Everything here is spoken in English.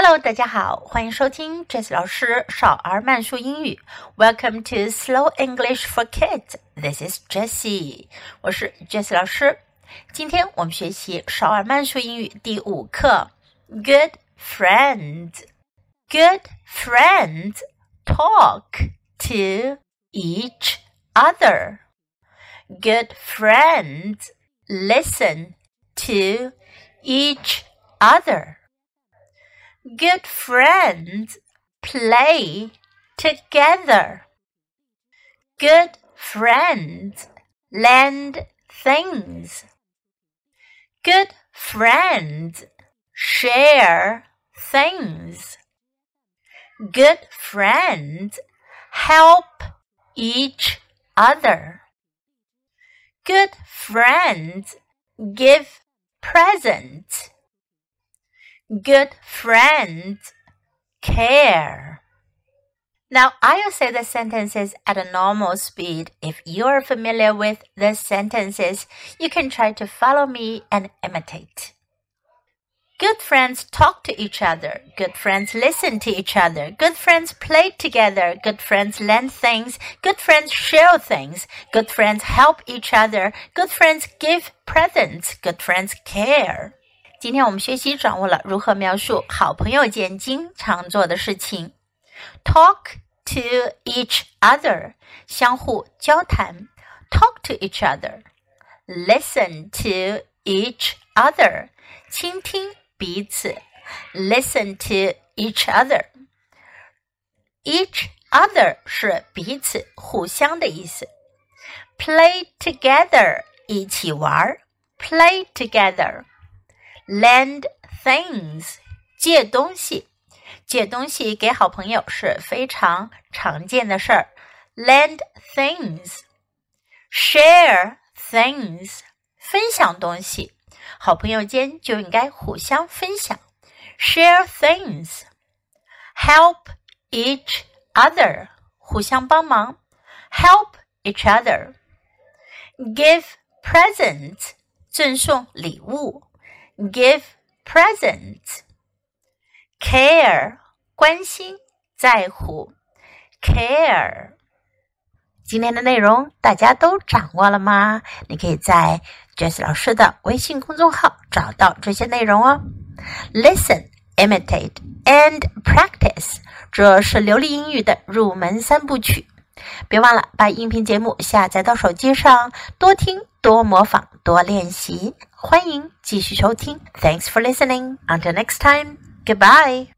Hello，大家好，欢迎收听 Jess 老师少儿慢速英语。Welcome to Slow English for Kids. This is Jessie，我是 Jess 老师。今天我们学习少儿慢速英语第五课，Good friends. Good friends talk to each other. Good friends listen to each other. Good friends play together. Good friends lend things. Good friends share things. Good friends help each other. Good friends give presents. Good friends care. Now, I'll say the sentences at a normal speed. If you're familiar with the sentences, you can try to follow me and imitate. Good friends talk to each other. Good friends listen to each other. Good friends play together. Good friends lend things. Good friends share things. Good friends help each other. Good friends give presents. Good friends care. 今天我们学习掌握了如何描述好朋友间经常做的事情。Talk to each other，相互交谈。Talk to each other。Listen to each other，倾听彼此。Listen to each other。Each other 是彼此、互相的意思。Play together，一起玩儿。Play together。Lend things 借东西，借东西给好朋友是非常常见的事儿。lend things, share things 分享东西，好朋友间就应该互相分享。share things, help each other 互相帮忙。help each other, give presents 赠送礼物。Give presents, care 关心在乎，care。今天的内容大家都掌握了吗？你可以在 Jess 老师的微信公众号找到这些内容哦。Listen, imitate and practice，这是流利英语的入门三部曲。别忘了把音频节目下载到手机上，多听、多模仿、多练习。欢迎继续收听。Thanks for listening. Until next time. Goodbye.